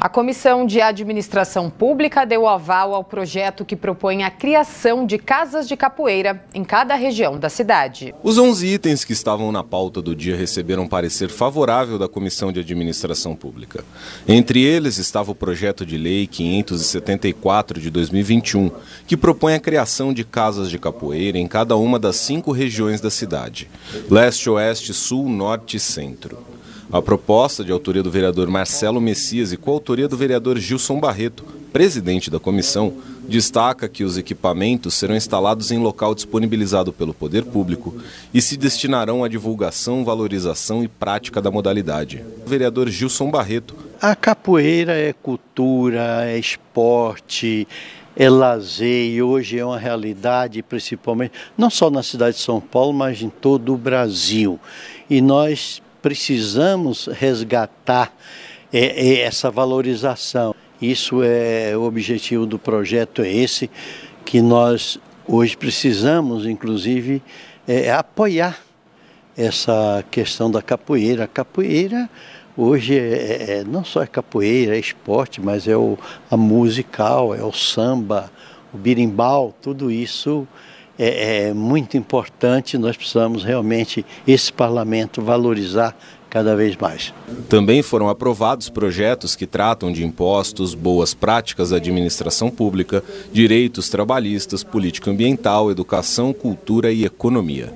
A Comissão de Administração Pública deu aval ao projeto que propõe a criação de casas de capoeira em cada região da cidade. Os 11 itens que estavam na pauta do dia receberam parecer favorável da Comissão de Administração Pública. Entre eles estava o projeto de lei 574 de 2021, que propõe a criação de casas de capoeira em cada uma das cinco regiões da cidade: leste, oeste, sul, norte e centro. A proposta, de autoria do vereador Marcelo Messias e coautoria do vereador Gilson Barreto, presidente da comissão, destaca que os equipamentos serão instalados em local disponibilizado pelo poder público e se destinarão à divulgação, valorização e prática da modalidade. O vereador Gilson Barreto. A capoeira é cultura, é esporte, é lazer e hoje é uma realidade, principalmente, não só na cidade de São Paulo, mas em todo o Brasil. E nós precisamos resgatar é, é, essa valorização. Isso é o objetivo do projeto, é esse que nós hoje precisamos, inclusive, é, apoiar essa questão da capoeira. A capoeira hoje é, é, é, não só é capoeira, é esporte, mas é o, a musical, é o samba, o birimbau, tudo isso é, é muito importante, nós precisamos realmente, esse parlamento, valorizar cada vez mais. Também foram aprovados projetos que tratam de impostos, boas práticas da administração pública, direitos trabalhistas, política ambiental, educação, cultura e economia.